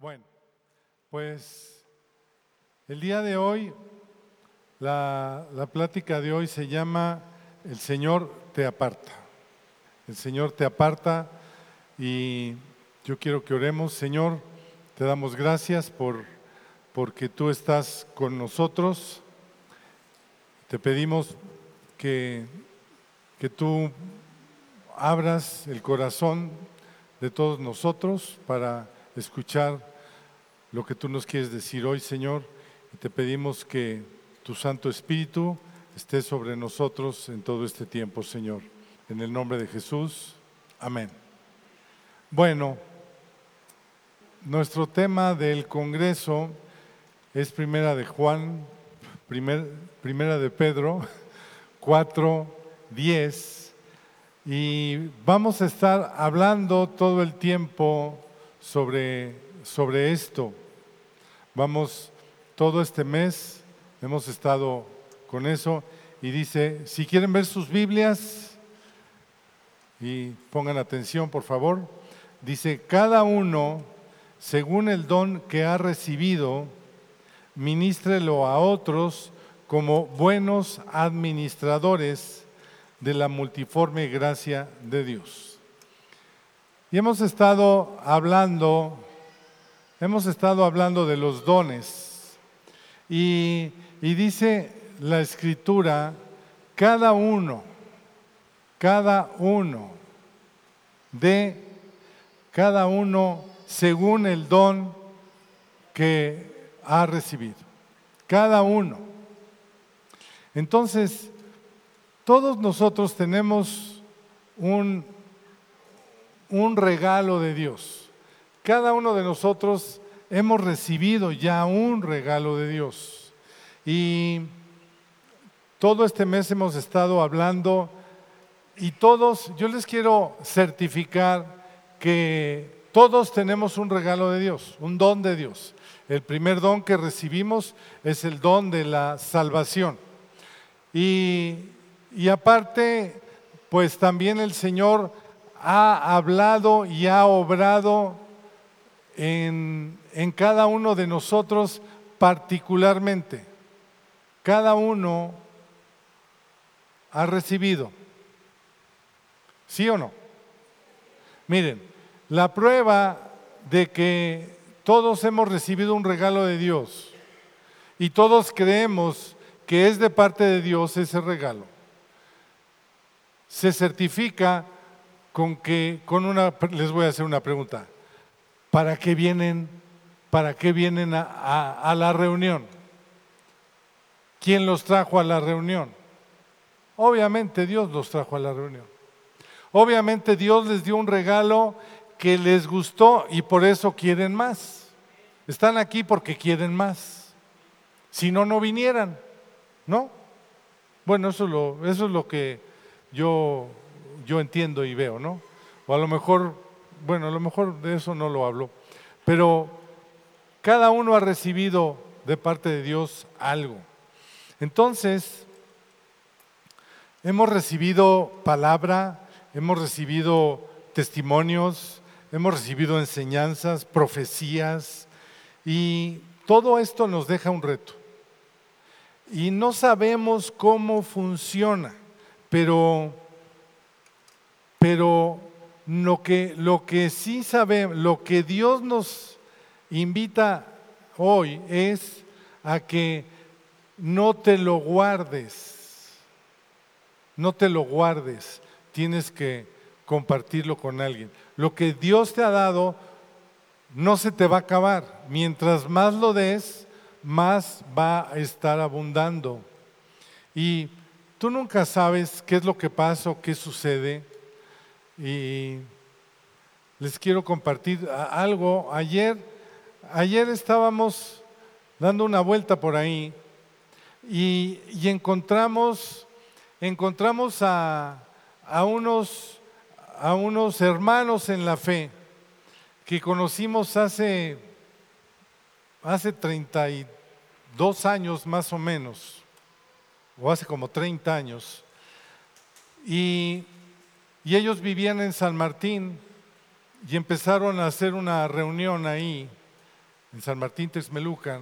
Bueno, pues el día de hoy, la, la plática de hoy se llama El Señor te aparta. El Señor te aparta y yo quiero que oremos. Señor, te damos gracias por porque tú estás con nosotros. Te pedimos que, que tú abras el corazón de todos nosotros para escuchar lo que tú nos quieres decir hoy, Señor. Y te pedimos que tu Santo Espíritu esté sobre nosotros en todo este tiempo, Señor. En el nombre de Jesús. Amén. Bueno, nuestro tema del Congreso es primera de Juan, primer, primera de Pedro, 4, 10. Y vamos a estar hablando todo el tiempo sobre, sobre esto. Vamos, todo este mes hemos estado con eso y dice, si quieren ver sus Biblias, y pongan atención por favor, dice, cada uno, según el don que ha recibido, ministrelo a otros como buenos administradores de la multiforme gracia de Dios. Y hemos estado hablando, hemos estado hablando de los dones. Y, dice la escritura, cada uno, cada uno, de cada uno según el don que ha recibido. Cada uno. Entonces, todos nosotros tenemos un, un regalo de Dios. Cada uno de nosotros hemos recibido ya un regalo de Dios. Y todo este mes hemos estado hablando y todos, yo les quiero certificar que todos tenemos un regalo de Dios, un don de Dios. El primer don que recibimos es el don de la salvación. Y, y aparte, pues también el Señor ha hablado y ha obrado en, cada uno de nosotros particularmente. Cada uno ha recibido. ¿Sí o no? Miren, la prueba de que todos hemos recibido un regalo de Dios y todos creemos que es de parte de Dios ese regalo. Se certifica con que, con una, les voy a hacer una pregunta. ¿Para qué vienen, para qué vienen a, la reunión? ¿Quién los trajo a la reunión? Obviamente Dios los trajo a la reunión. Obviamente Dios les dio un regalo que les gustó y por eso quieren más. Están aquí porque quieren más. Si no, no vinieran. ¿No? Bueno, eso es lo, eso es lo que yo, yo entiendo y veo, ¿no? O a lo mejor, bueno, a lo mejor de eso no lo hablo. Pero cada uno ha recibido de parte de Dios algo. Entonces, hemos recibido palabra, hemos recibido testimonios, hemos recibido enseñanzas, profecías, y todo esto nos deja un reto. Y no sabemos cómo funciona, pero, pero lo, que, lo que sí sabemos, lo que Dios nos invita hoy es a que no te lo guardes, no te lo guardes, tienes que compartirlo con alguien. Lo que Dios te ha dado, no se te va a acabar. Mientras más lo des, más va a estar abundando. Y tú nunca sabes qué es lo que pasa o qué sucede. Y les quiero compartir algo. Ayer, ayer estábamos dando una vuelta por ahí y, y encontramos, encontramos a, a, unos, a unos hermanos en la fe que conocimos hace, hace 32 años más o menos, o hace como 30 años, y, y ellos vivían en San Martín y empezaron a hacer una reunión ahí en San Martín Texmelucan,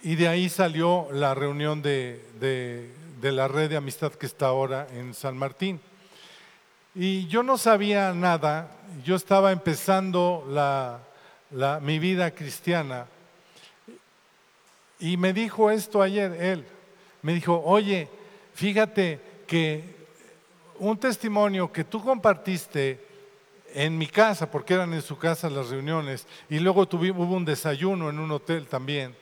y de ahí salió la reunión de, de, la red de amistad que está ahora en San Martín. Y yo no sabía nada, yo estaba empezando la, la, mi vida cristiana. Y me dijo esto ayer él, me dijo, oye, fíjate que un testimonio que tú compartiste en mi casa, porque eran en su casa las reuniones, y luego hubo un desayuno en un hotel también.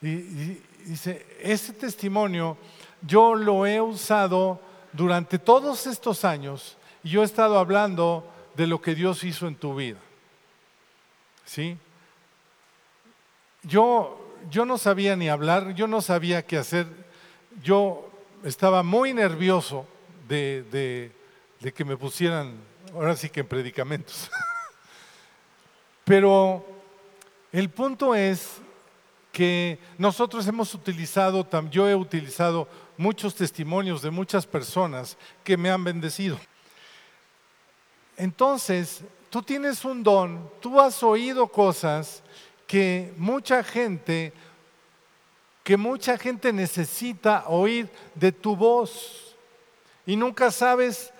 Y, dice, ese testimonio yo lo he usado durante todos estos años y yo he estado hablando de lo que Dios hizo en tu vida. ¿Sí? Yo, yo no sabía ni hablar, yo no sabía qué hacer, yo estaba muy nervioso de, de que me pusieran, ahora sí que en predicamentos. Pero el punto es que nosotros hemos utilizado, yo he utilizado muchos testimonios de muchas personas que me han bendecido. Entonces, tú tienes un don, tú has oído cosas que mucha gente, que mucha gente necesita oír de tu voz. Y nunca sabes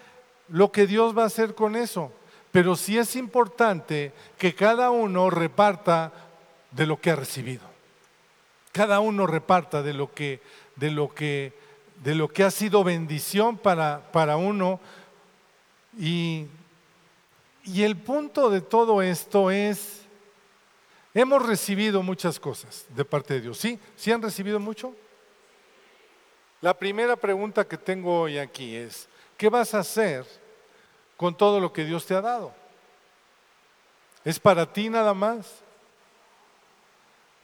lo que Dios va a hacer con eso. Pero sí es importante que cada uno reparta de lo que ha recibido cada uno reparta de lo que, de lo que, de lo que ha sido bendición para, para uno. Y, y el punto de todo esto es, hemos recibido muchas cosas de parte de Dios. ¿Sí? ¿Sí han recibido mucho? La primera pregunta que tengo hoy aquí es, ¿qué vas a hacer con todo lo que Dios te ha dado? ¿Es para ti nada más?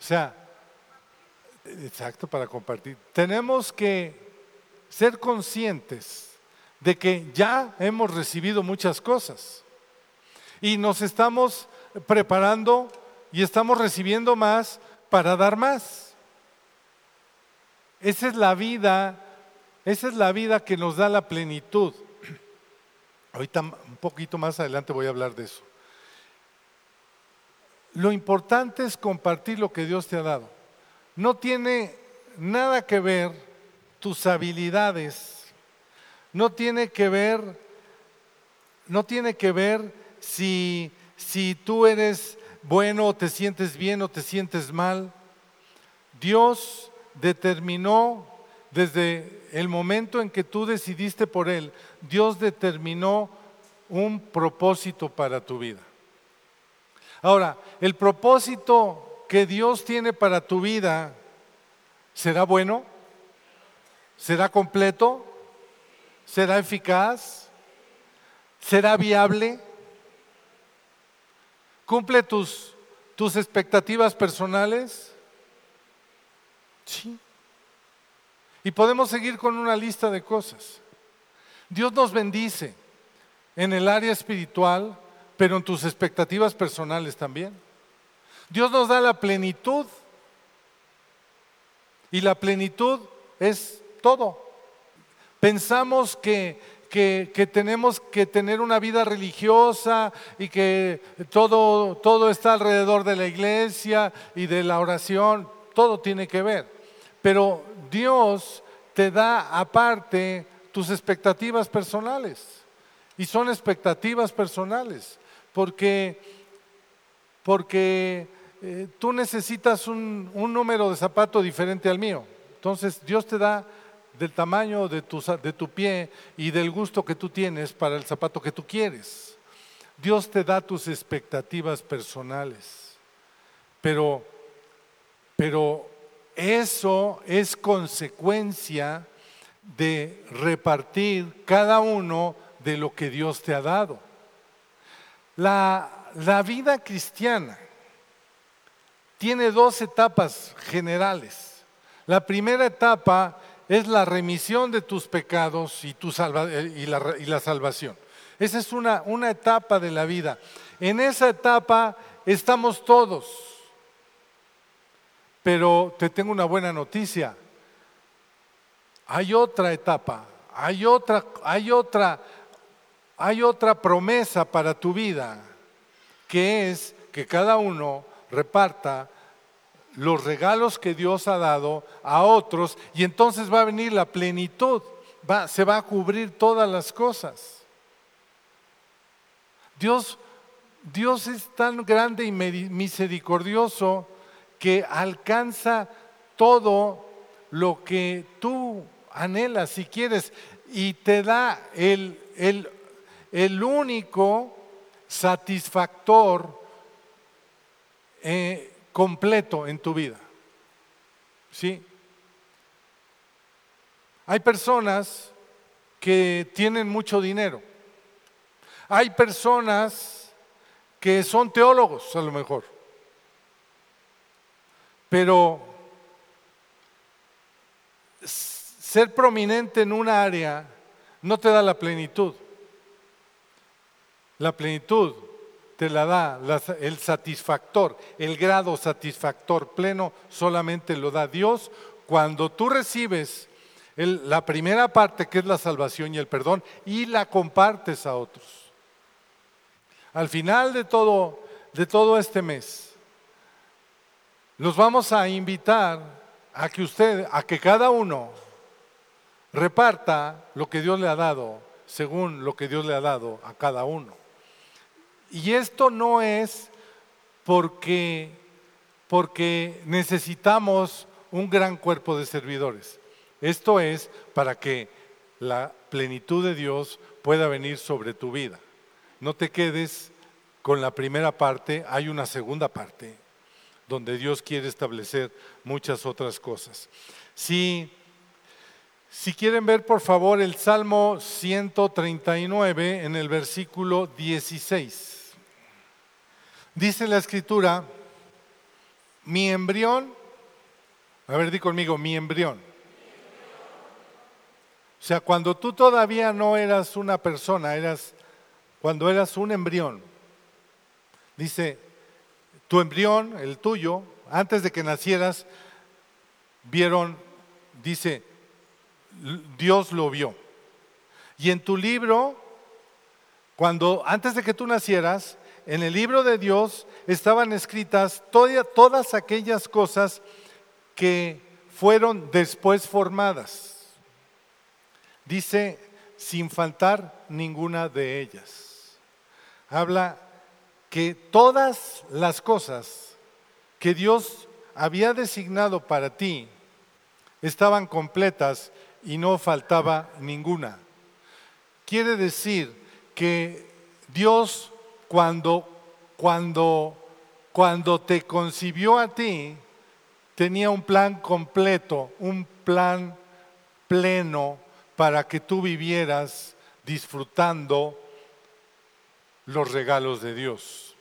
O sea, Exacto, para compartir. Tenemos que ser conscientes de que ya hemos recibido muchas cosas y nos estamos preparando y estamos recibiendo más para dar más. Esa es la vida, esa es la vida que nos da la plenitud. Ahorita un poquito más adelante voy a hablar de eso. Lo importante es compartir lo que Dios te ha dado no tiene nada que ver tus habilidades, no tiene que ver, no tiene que ver si, si tú eres bueno o te sientes bien o te sientes mal. Dios determinó desde el momento en que tú decidiste por Él, Dios determinó un propósito para tu vida. Ahora, el propósito que Dios tiene para tu vida será bueno? ¿Será completo? ¿Será eficaz? ¿Será viable? ¿Cumple tus, tus expectativas personales? Sí. Y podemos seguir con una lista de cosas. Dios nos bendice en el área espiritual, pero en tus expectativas personales también. Dios nos da la plenitud. Y la plenitud es todo. Pensamos que, que, tenemos que tener una vida religiosa y que todo, todo está alrededor de la iglesia y de la oración. Todo tiene que ver. Pero Dios te da aparte tus expectativas personales. Y son expectativas personales. Porque, porque eh, tú necesitas un, número de zapato diferente al mío. Entonces Dios te da del tamaño de tu, de tu pie y del gusto que tú tienes para el zapato que tú quieres. Dios te da tus expectativas personales. Pero, pero eso es consecuencia de repartir cada uno de lo que Dios te ha dado. La, la vida cristiana tiene dos etapas generales. La primera etapa es la remisión de tus pecados y, tu eh, y, la, y la, salvación. Esa es una, una etapa de la vida. En esa etapa estamos todos. Pero te tengo una buena noticia. Hay otra etapa, hay otra, hay otra, hay otra promesa para tu vida, que es que cada uno reparta los regalos que Dios ha dado a otros y entonces va a venir la plenitud, se va a cubrir todas las cosas. Dios, Dios es tan grande y misericordioso que alcanza todo lo que tú anhelas si quieres y te da el, el, el único satisfactor eh, completo en tu vida. ¿Sí? Hay personas que tienen mucho dinero. Hay personas que son teólogos a lo mejor. Pero ser prominente en un área no te da la plenitud. La plenitud te la da el satisfactor, el grado satisfactor pleno solamente lo da Dios cuando tú recibes la primera parte que es la salvación y el perdón y la compartes a otros. Al final de todo, de todo este mes, los vamos a invitar a que usted, a que cada uno reparta lo que Dios le ha dado según lo que Dios le ha dado a cada uno. Y esto no es porque, porque necesitamos un gran cuerpo de servidores. Esto es para que la plenitud de Dios pueda venir sobre tu vida. No te quedes con la primera parte, hay una segunda parte donde Dios quiere establecer muchas otras cosas. Si, si quieren ver por favor el Salmo 139 en el versículo 16. Dice la escritura, mi embrión, a ver, di conmigo, mi embrión. O sea, cuando tú todavía no eras una persona, eras cuando eras un embrión. Dice, tu embrión, el tuyo, antes de que nacieras, vieron, dice, Dios lo vio. Y en tu libro, cuando antes de que tú nacieras, en el libro de Dios estaban escritas todas aquellas cosas que fueron después formadas. Dice, sin faltar ninguna de ellas. Habla que todas las cosas que Dios había designado para ti estaban completas y no faltaba ninguna. Quiere decir que Dios cuando, cuando, cuando te concibió a ti, tenía un plan completo, un plan pleno para que tú vivieras disfrutando los regalos de Dios.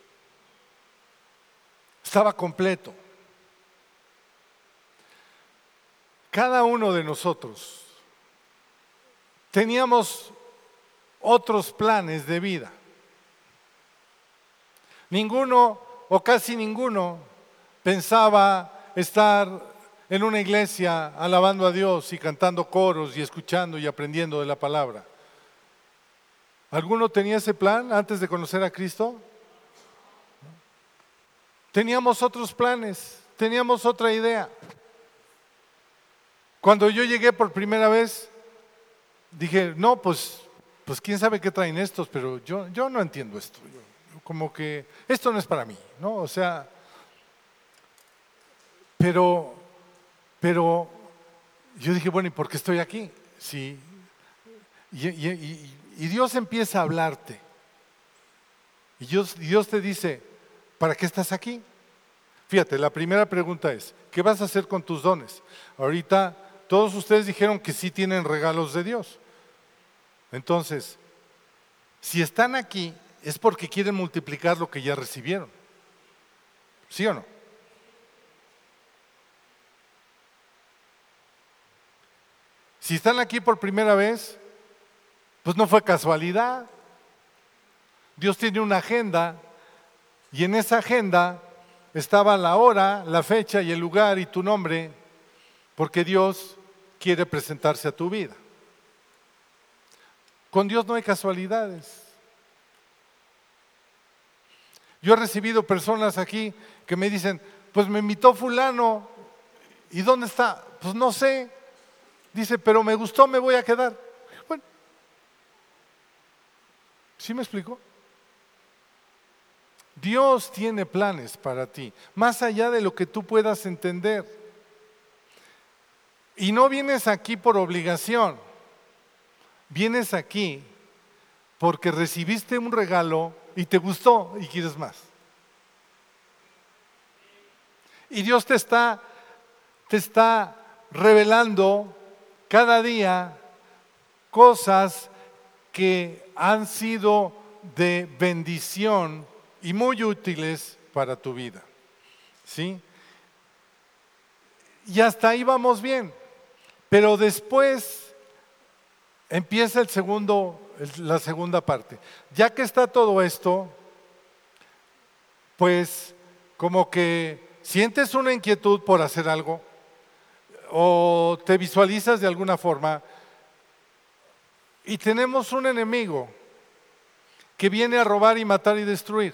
Estaba completo. Cada uno de nosotros teníamos otros planes de vida. Ninguno o casi ninguno pensaba estar en una iglesia alabando a Dios y cantando coros y escuchando y aprendiendo de la palabra. ¿Alguno tenía ese plan antes de conocer a Cristo? Teníamos otros planes, teníamos otra idea. Cuando yo llegué por primera vez, dije, no, pues, pues quién sabe qué traen estos, pero yo, yo no entiendo esto como que esto no es para mí, ¿no? O sea, pero, pero yo dije, bueno, ¿y por qué estoy aquí? Sí. Y, Dios empieza a hablarte. Y Dios te dice, ¿para qué estás aquí? Fíjate, la primera pregunta es, ¿qué vas a hacer con tus dones? Ahorita todos ustedes dijeron que sí tienen regalos de Dios. Entonces, si están aquí es porque quieren multiplicar lo que ya recibieron. ¿Sí o no? Si están aquí por primera vez, pues no fue casualidad. Dios tiene una agenda y en esa agenda estaba la hora, la fecha y el lugar y tu nombre, porque Dios quiere presentarse a tu vida. Con Dios no hay casualidades. Yo he recibido personas aquí que me dicen, pues me invitó fulano, ¿y dónde está? Pues no sé. Dice, pero me gustó, me voy a quedar. Bueno, ¿sí me explico? Dios tiene planes para ti, más allá de lo que tú puedas entender. Y no vienes aquí por obligación, vienes aquí porque recibiste un regalo y te gustó y quieres más. Y Dios te está, te está revelando cada día cosas que han sido de bendición y muy útiles para tu vida. ¿Sí? Y hasta ahí vamos bien. Pero después empieza el segundo, la segunda parte. Ya que está todo esto, pues como que sientes una inquietud por hacer algo o te visualizas de alguna forma y tenemos un enemigo que viene a robar y matar y destruir.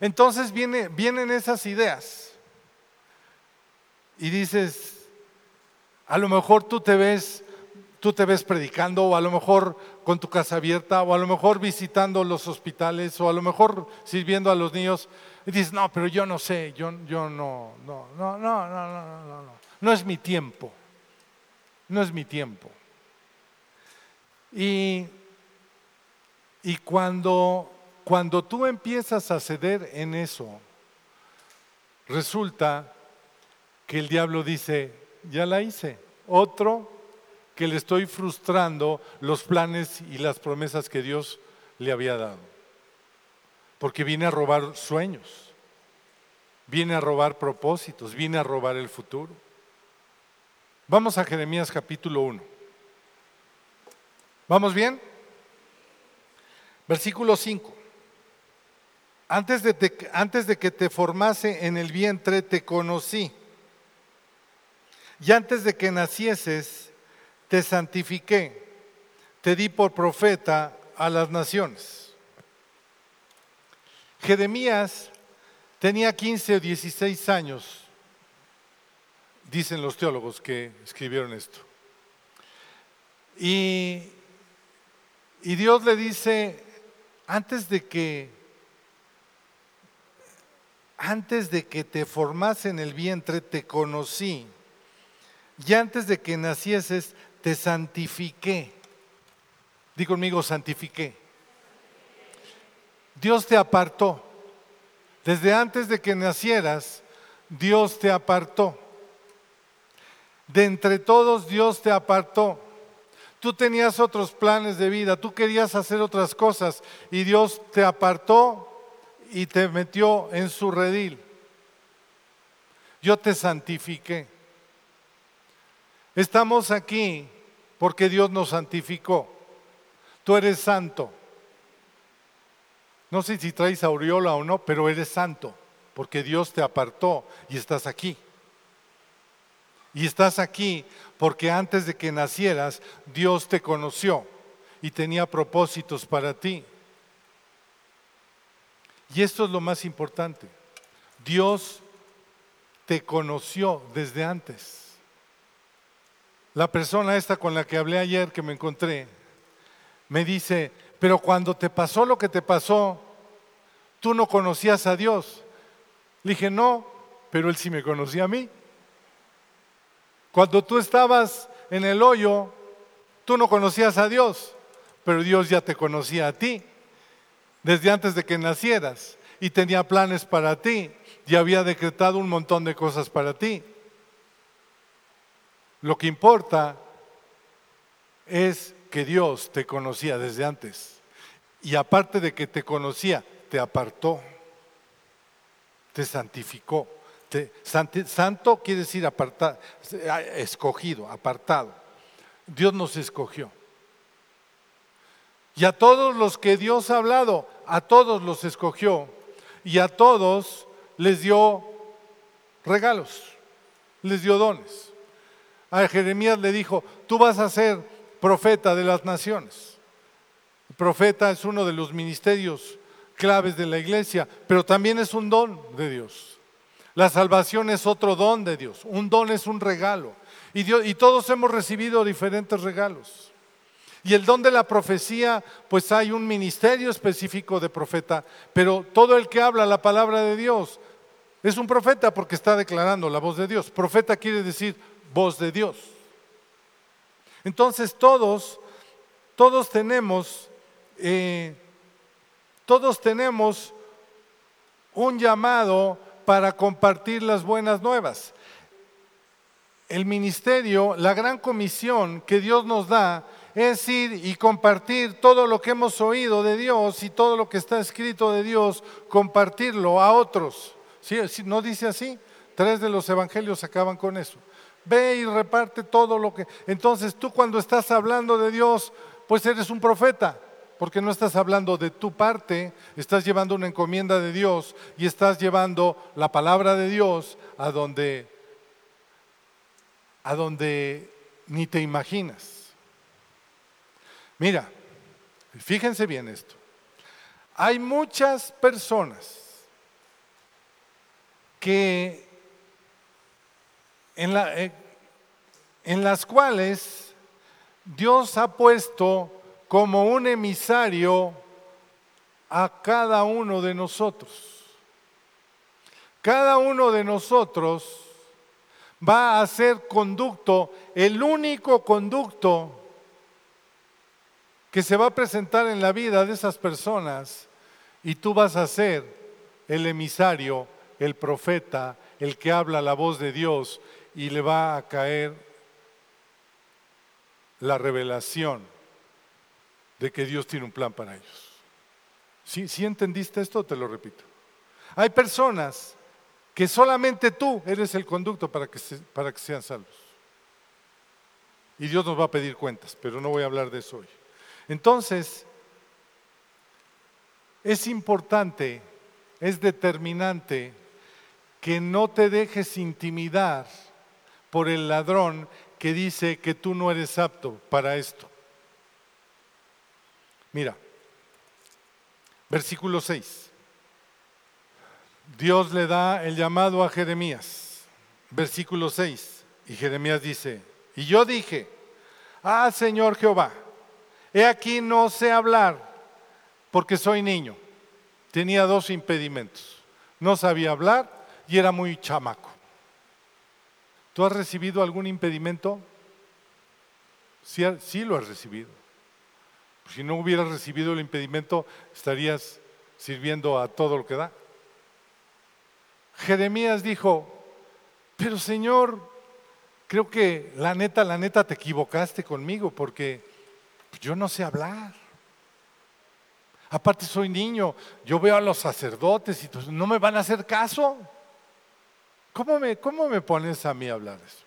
Entonces viene, vienen esas ideas. Y dices, a lo mejor tú te ves, tú te ves predicando, o a lo mejor con tu casa abierta, o a lo mejor visitando los hospitales, o a lo mejor sirviendo a los niños. Y dices, no, pero yo no sé, yo, yo no, no, no, no, no, no, no, no. No es mi tiempo. No es mi tiempo. Y, y cuando cuando tú empiezas a ceder en eso, resulta que el diablo dice, ya la hice. Otro que le estoy frustrando los planes y las promesas que Dios le había dado. Porque viene a robar sueños, viene a robar propósitos, viene a robar el futuro. Vamos a Jeremías capítulo 1. ¿Vamos bien? Versículo 5. Antes de, antes de que te formase en el vientre te conocí. Y antes de que nacieses te santifiqué. Te di por profeta a las naciones. Jeremías tenía 15 o 16 años, dicen los teólogos que escribieron esto. Y, y Dios le dice, antes de que antes de que te formase en el vientre te conocí, y antes de que nacieses te santifiqué. Di conmigo, santifiqué. Dios te apartó. Desde antes de que nacieras, Dios te apartó. De entre todos, Dios te apartó. Tú tenías otros planes de vida, tú querías hacer otras cosas y Dios te apartó y te metió en su redil. Yo te santifiqué. Estamos aquí porque Dios nos santificó. Tú eres santo. No sé si traes aureola o no, pero eres santo, porque Dios te apartó y estás aquí. Y estás aquí porque antes de que nacieras, Dios te conoció y tenía propósitos para ti. Y esto es lo más importante. Dios te conoció desde antes. La persona esta con la que hablé ayer, que me encontré, me dice, pero cuando te pasó lo que te pasó, tú no conocías a Dios. Le dije, no, pero Él sí me conocía a mí. Cuando tú estabas en el hoyo, tú no conocías a Dios, pero Dios ya te conocía a ti desde antes de que nacieras y tenía planes para ti y había decretado un montón de cosas para ti. Lo que importa es que Dios te conocía desde antes y aparte de que te conocía, te apartó, te santificó. Santo quiere decir apartado, escogido, apartado. Dios nos escogió. Y a todos los que Dios ha hablado, a todos los escogió y a todos les dio regalos, les dio dones. A Jeremías le dijo, tú vas a ser profeta de las naciones. El profeta es uno de los ministerios claves de la iglesia, pero también es un don de Dios. La salvación es otro don de Dios. Un don es un regalo. Y, todos hemos recibido diferentes regalos. Y el don de la profecía, pues hay un ministerio específico de profeta, pero todo el que habla la palabra de Dios es un profeta porque está declarando la voz de Dios. Profeta quiere decir voz de Dios. Entonces todos, todos tenemos, eh, todos tenemos un llamado para compartir las buenas nuevas. El ministerio, la gran comisión que Dios nos da es ir y compartir todo lo que hemos oído de Dios y todo lo que está escrito de Dios, compartirlo a otros. ¿Sí? ¿No dice así? Tres de los evangelios acaban con eso. Ve y reparte todo lo que... Entonces tú cuando estás hablando de Dios, pues eres un profeta, porque no estás hablando de tu parte, estás llevando una encomienda de Dios y estás llevando la palabra de Dios a donde, a donde ni te imaginas. Mira, fíjense bien esto. Hay muchas personas que en, eh, en las cuales Dios ha puesto como un emisario a cada uno de nosotros. Cada uno de nosotros va a ser conducto, el único conducto que se va a presentar en la vida de esas personas y tú vas a ser el emisario el profeta, el que habla la voz de Dios y le va a caer la revelación de que Dios tiene un plan para ellos. ¿Sí, entendiste esto? Te lo repito. Hay personas que solamente tú eres el conducto para que, para que sean salvos. Y Dios nos va a pedir cuentas, pero no voy a hablar de eso hoy. Entonces, es importante, es determinante que no te dejes intimidar por el ladrón que dice que tú no eres apto para esto. Mira, versículo 6. Dios le da el llamado a Jeremías. Versículo 6. Y Jeremías dice, y yo dije, ah Señor Jehová, he aquí no sé hablar porque soy niño. Tenía dos impedimentos. No sabía hablar y era muy chamaco. ¿Tú has recibido algún impedimento? Sí, sí lo has recibido. Si no hubieras recibido el impedimento, estarías sirviendo a todo lo que da. Jeremías dijo, pero Señor, creo que la neta, la neta te equivocaste conmigo porque yo no sé hablar. Aparte soy niño, yo veo a los sacerdotes y no me van a hacer caso. ¿Cómo me, ¿Cómo me pones a mí a hablar eso?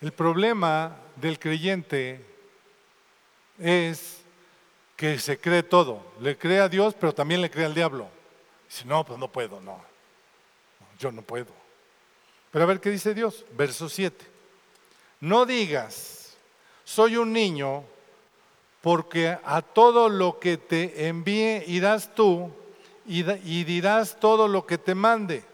El problema del creyente es que se cree todo. Le cree a Dios, pero también le cree al diablo. Dice, no, pues no puedo, no. Yo no puedo. Pero a ver qué dice Dios. Verso 7. No digas, soy un niño, porque a todo lo que te envíe irás tú y dirás todo lo que te mande.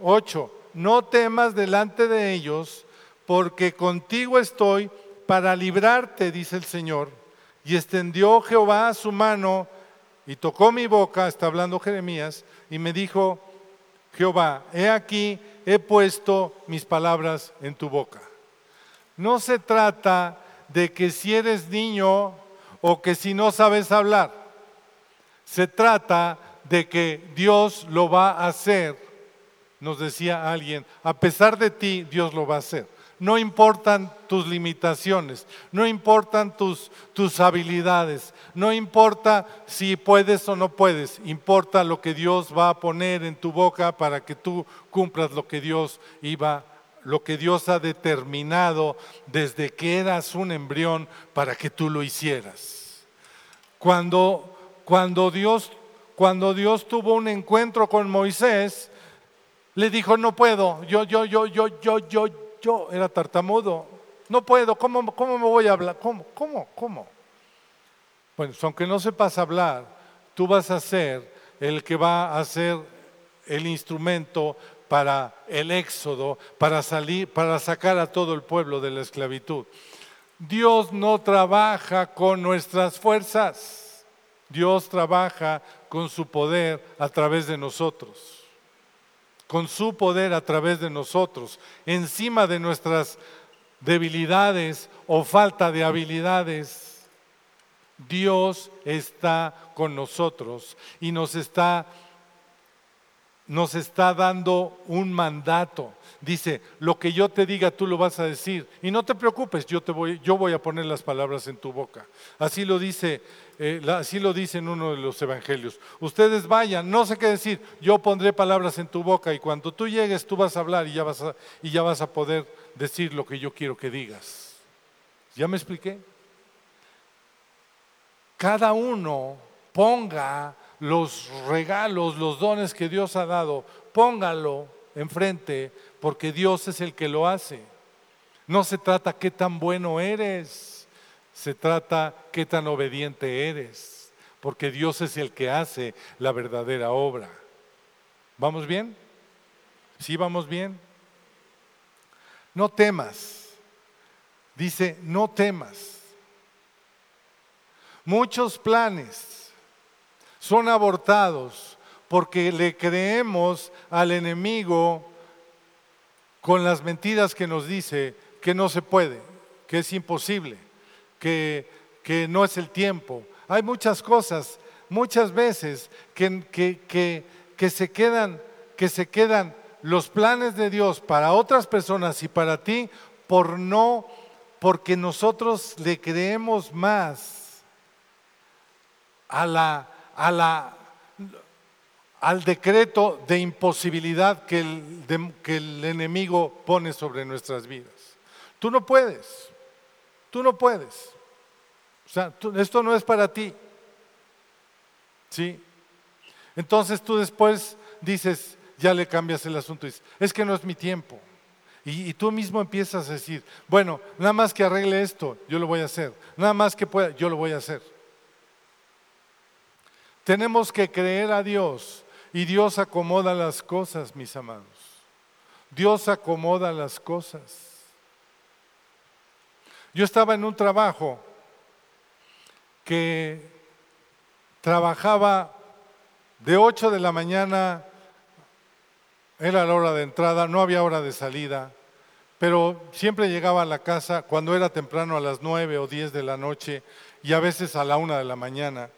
8. No temas delante de ellos, porque contigo estoy para librarte, dice el Señor. Y extendió Jehová su mano y tocó mi boca, está hablando Jeremías, y me dijo, Jehová, he aquí, he puesto mis palabras en tu boca. No se trata de que si eres niño o que si no sabes hablar. Se trata de que Dios lo va a hacer nos decía alguien, a pesar de ti, Dios lo va a hacer. No importan tus limitaciones, no importan tus, tus habilidades, no importa si puedes o no puedes, importa lo que Dios va a poner en tu boca para que tú cumplas lo que Dios iba lo que Dios ha determinado desde que eras un embrión para que tú lo hicieras. Cuando, cuando, Dios, cuando Dios tuvo un encuentro con Moisés, le dijo, no puedo, yo, yo, yo, yo, yo, yo, yo, era tartamudo, no puedo, ¿cómo, cómo me voy a hablar? ¿Cómo, cómo, cómo? Bueno, aunque no sepas hablar, tú vas a ser el que va a ser el instrumento para el éxodo, para salir, para sacar a todo el pueblo de la esclavitud. Dios no trabaja con nuestras fuerzas. Dios trabaja con su poder a través de nosotros. Con su poder a través de nosotros, encima de nuestras debilidades o falta de habilidades. Dios está con nosotros y nos está nos está dando un mandato. Dice, lo que yo te diga tú lo vas a decir. Y no te preocupes, yo, te voy, yo voy a poner las palabras en tu boca. Así lo dice, eh, así lo en uno de los evangelios. Ustedes vayan, no sé qué decir, yo pondré palabras en tu boca y cuando tú llegues tú vas a hablar y ya vas a, y ya vas a poder decir lo que yo quiero que digas. ¿Ya me expliqué? Cada uno ponga los regalos, los dones que Dios ha dado, póngalo enfrente, porque Dios es el que lo hace. No se trata qué tan bueno eres, se trata qué tan obediente eres, porque Dios es el que hace la verdadera obra. ¿Vamos bien? ¿Sí vamos bien? No temas. Dice, no temas. Muchos planes son abortados porque le creemos al enemigo con las mentiras que nos dice que no se puede, que es imposible, que, que no es el tiempo. Hay muchas cosas, muchas veces que, que, que, se quedan, que se quedan los planes de Dios para otras personas y para ti por no, porque nosotros le creemos más a la al decreto de imposibilidad que el, que el enemigo pone sobre nuestras vidas. Tú no puedes, tú no puedes. O sea, esto no es para ti. ¿Sí? Entonces tú después dices, ya le cambias el asunto, dices, es que no es mi tiempo. Y, y, tú mismo empiezas a decir, bueno, nada más que arregle esto, yo lo voy a hacer. Nada más que pueda, yo lo voy a hacer. Tenemos que creer a Dios y Dios acomoda las cosas, mis amados. Dios acomoda las cosas. Yo estaba en un trabajo que trabajaba de 8 de la mañana, era la hora de entrada, no había hora de salida, pero siempre llegaba a la casa cuando era temprano a las 9 o 10 de la noche y a veces a la 1 de la mañana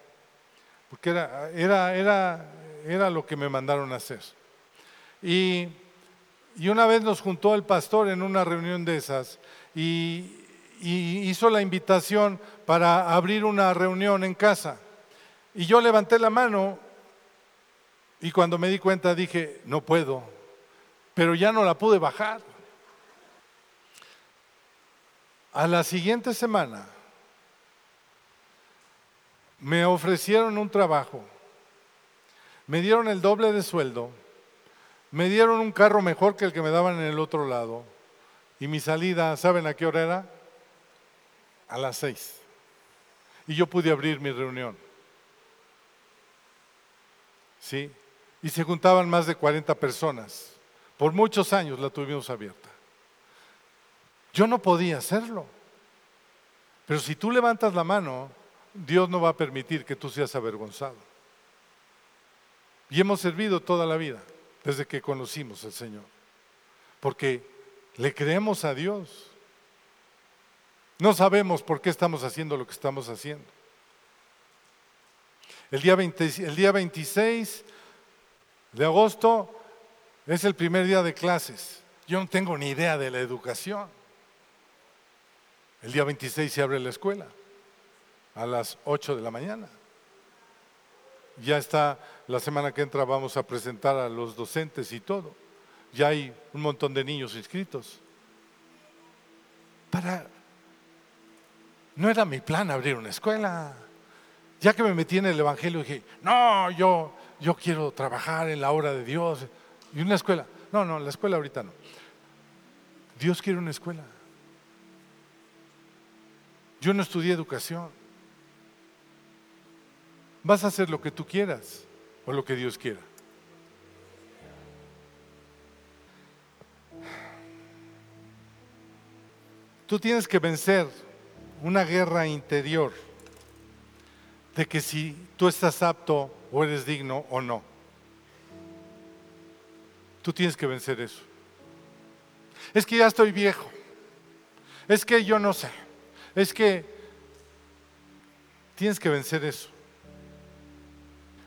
porque era, era, era, era lo que me mandaron a hacer. Y, y, una vez nos juntó el pastor en una reunión de esas y, y hizo la invitación para abrir una reunión en casa. Y yo levanté la mano y cuando me di cuenta dije, no puedo, pero ya no la pude bajar. A la siguiente semana me ofrecieron un trabajo, me dieron el doble de sueldo, me dieron un carro mejor que el que me daban en el otro lado y mi salida, ¿saben a qué hora era? A las seis. Y yo pude abrir mi reunión. ¿Sí? Y se juntaban más de 40 personas. Por muchos años la tuvimos abierta. Yo no podía hacerlo. Pero si tú levantas la mano, Dios no va a permitir que tú seas avergonzado. Y hemos servido toda la vida desde que conocimos al Señor, porque le creemos a Dios. No sabemos por qué estamos haciendo lo que estamos haciendo. El día, el día 26 de agosto es el primer día de clases. Yo no tengo ni idea de la educación. El día 26 se abre la escuela a las 8 de la mañana. Ya está, la semana que entra vamos a presentar a los docentes y todo. Ya hay un montón de niños inscritos. Para, no era mi plan abrir una escuela. Ya que me metí en el Evangelio dije, no, yo, yo quiero trabajar en la obra de Dios. Y una escuela. No, no, la escuela ahorita no. Dios quiere una escuela. Yo no estudié educación. Vas a hacer lo que tú quieras o lo que Dios quiera. Tú tienes que vencer una guerra interior de que si tú estás apto o eres digno o no. Tú tienes que vencer eso. Es que ya estoy viejo. Es que yo no sé. Es que tienes que vencer eso.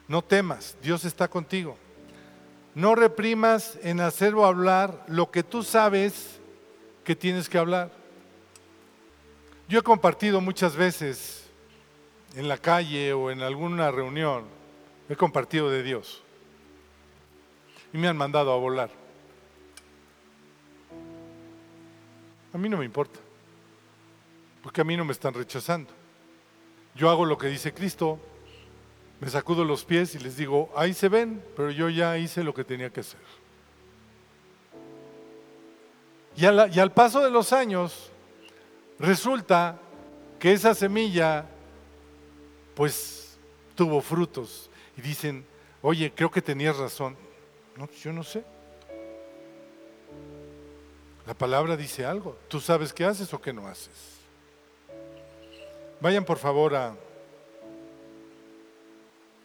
No temas, Dios está contigo. No reprimas en hacer o hablar lo que tú sabes que tienes que hablar. Yo he compartido muchas veces en la calle o en alguna reunión, he compartido de Dios. Y me han mandado a volar. A mí no me importa, porque a mí no me están rechazando. Yo hago lo que dice Cristo, me sacudo los pies y les digo, ahí se ven, pero yo ya hice lo que tenía que hacer. Y, al paso de los años, Resulta que esa semilla pues tuvo frutos y dicen, oye, creo que tenías razón. No, yo no sé. La palabra dice algo. ¿Tú sabes qué haces o qué no haces? Vayan por favor a,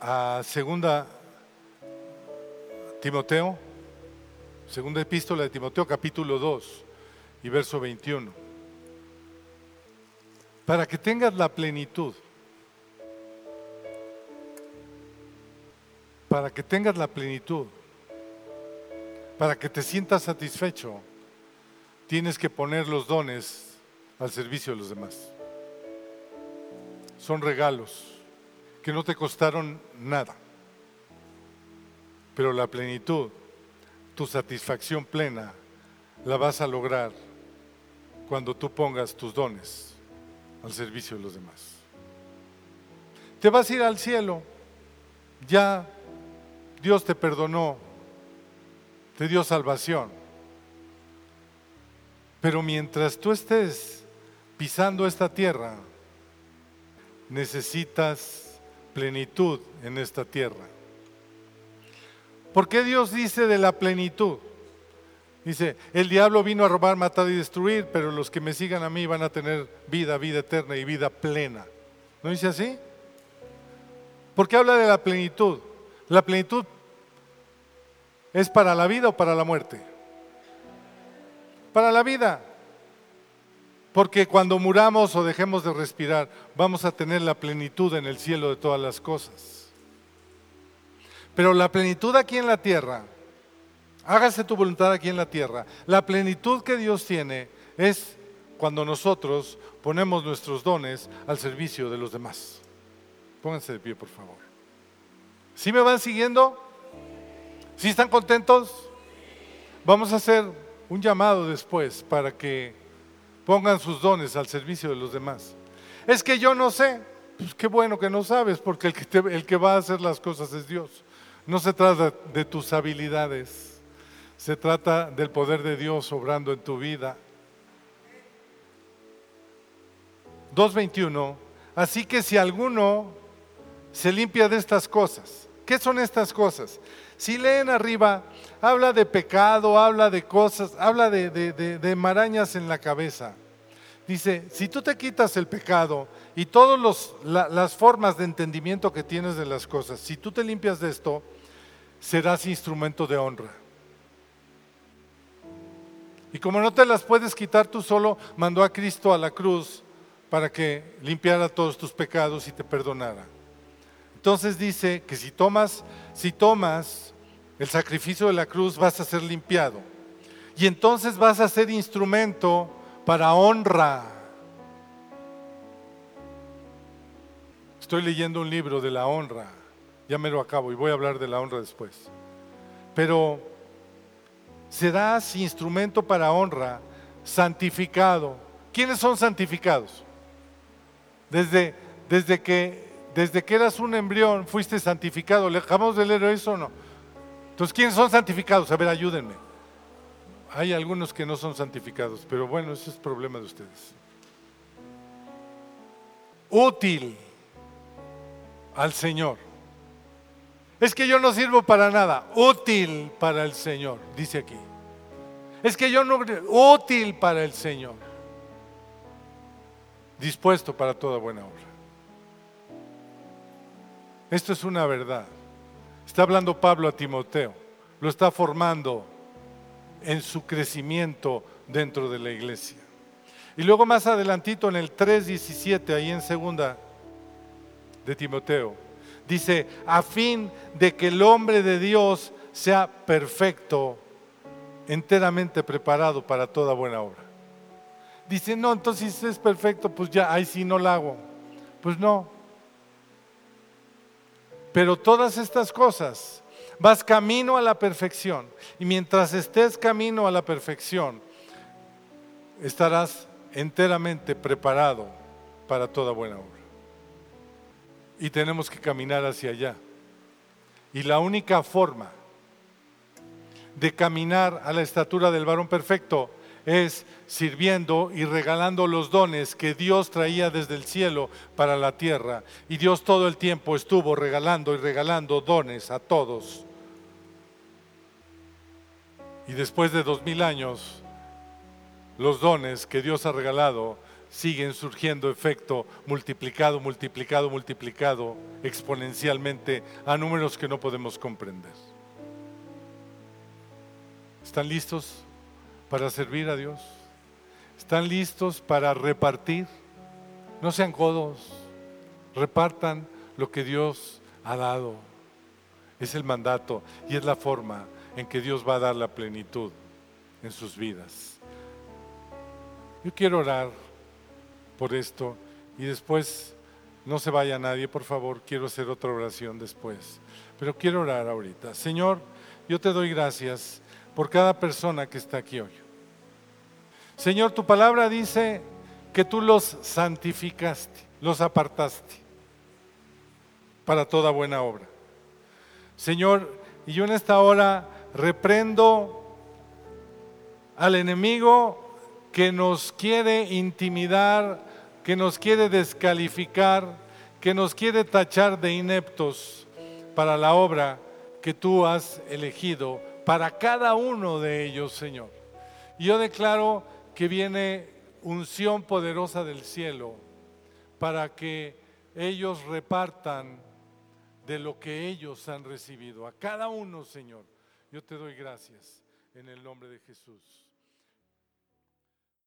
a segunda Timoteo, segunda epístola de Timoteo capítulo 2 y verso 21 para que tengas la plenitud. Para que tengas la plenitud. Para que te sientas satisfecho, tienes que poner los dones al servicio de los demás. Son regalos que no te costaron nada. Pero la plenitud, tu satisfacción plena, la vas a lograr cuando tú pongas tus dones al servicio de los demás. Te vas a ir al cielo, ya Dios te perdonó, te dio salvación. Pero mientras tú estés pisando esta tierra, necesitas plenitud en esta tierra. ¿Por qué Dios dice de la plenitud? Dice, el diablo vino a robar, matar y destruir, pero los que me sigan a mí van a tener vida, vida eterna y vida plena. ¿No dice así? ¿Por qué habla de la plenitud? La plenitud es para la vida o para la muerte. Para la vida. Porque cuando muramos o dejemos de respirar, vamos a tener la plenitud en el cielo de todas las cosas. Pero la plenitud aquí en la tierra Hágase tu voluntad aquí en la tierra. La plenitud que Dios tiene es cuando nosotros ponemos nuestros dones al servicio de los demás. Pónganse de pie, por favor. ¿Sí me van siguiendo? ¿Sí están contentos? Vamos a hacer un llamado después para que pongan sus dones al servicio de los demás. Es que yo no sé. Pues qué bueno que no sabes, porque el que, el que va a hacer las cosas es Dios. No se trata de tus habilidades se trata del poder de Dios obrando en tu vida. 2.21. Así que si alguno se limpia de estas cosas, ¿qué son estas cosas? Si leen arriba, habla de pecado, habla de cosas, habla de, marañas en la cabeza. Dice, si tú te quitas el pecado y todas las formas de entendimiento que tienes de las cosas, si tú te limpias de esto, serás instrumento de honra. Y como no te las puedes quitar tú solo, mandó a Cristo a la cruz para que limpiara todos tus pecados y te perdonara. Entonces dice que si tomas, si tomas el sacrificio de la cruz vas a ser limpiado. Y entonces vas a ser instrumento para honra. Estoy leyendo un libro de la honra. Ya me lo acabo y voy a hablar de la honra después. Pero serás instrumento para honra, santificado. ¿Quiénes son santificados? Desde, desde, que, desde que eras un embrión fuiste santificado. ¿Le acabamos de leer eso o no? Entonces, ¿quiénes son santificados? A ver, ayúdenme. Hay algunos que no son santificados, pero bueno, ese es problema de ustedes. Útil al Señor. Es que yo no sirvo para nada. Útil para el Señor, dice aquí. Es que yo no... Útil para el Señor. Dispuesto para toda buena obra. Esto es una verdad. Está hablando Pablo a Timoteo. Lo está formando en su crecimiento dentro de la iglesia. Y luego más adelantito en el 3.17, ahí en segunda de Timoteo, dice, a fin de que el hombre de Dios sea perfecto, enteramente preparado para toda buena obra. Dice, no, entonces si es perfecto, pues ya, ahí sí no lo hago. Pues no. Pero todas estas cosas, vas camino a la perfección. Y mientras estés camino a la perfección, estarás enteramente preparado para toda buena obra. Y tenemos que caminar hacia allá. Y la única forma de caminar a la estatura del varón perfecto es sirviendo y regalando los dones que Dios traía desde el cielo para la tierra. Y Dios todo el tiempo estuvo regalando y regalando dones a todos. Y después de dos mil años, los dones que Dios ha regalado siguen surgiendo efecto multiplicado, multiplicado, multiplicado exponencialmente a números que no podemos comprender. ¿Están listos para servir a Dios? ¿Están listos para repartir? No sean codos, repartan lo que Dios ha dado. Es el mandato y es la forma en que Dios va a dar la plenitud en sus vidas. Yo quiero orar por esto y después no se vaya nadie, por favor, quiero hacer otra oración después. Pero quiero orar ahorita. Señor, yo te doy gracias por cada persona que está aquí hoy. Señor, tu palabra dice que tú los santificaste, los apartaste para toda buena obra. Señor, y yo en esta hora reprendo al enemigo que nos quiere intimidar, que nos quiere descalificar, que nos quiere tachar de ineptos para la obra que tú has elegido para cada uno de ellos, Señor. Y yo declaro que viene unción poderosa del cielo para que ellos repartan de lo que ellos han recibido. A cada uno, Señor, yo te doy gracias en el nombre de Jesús.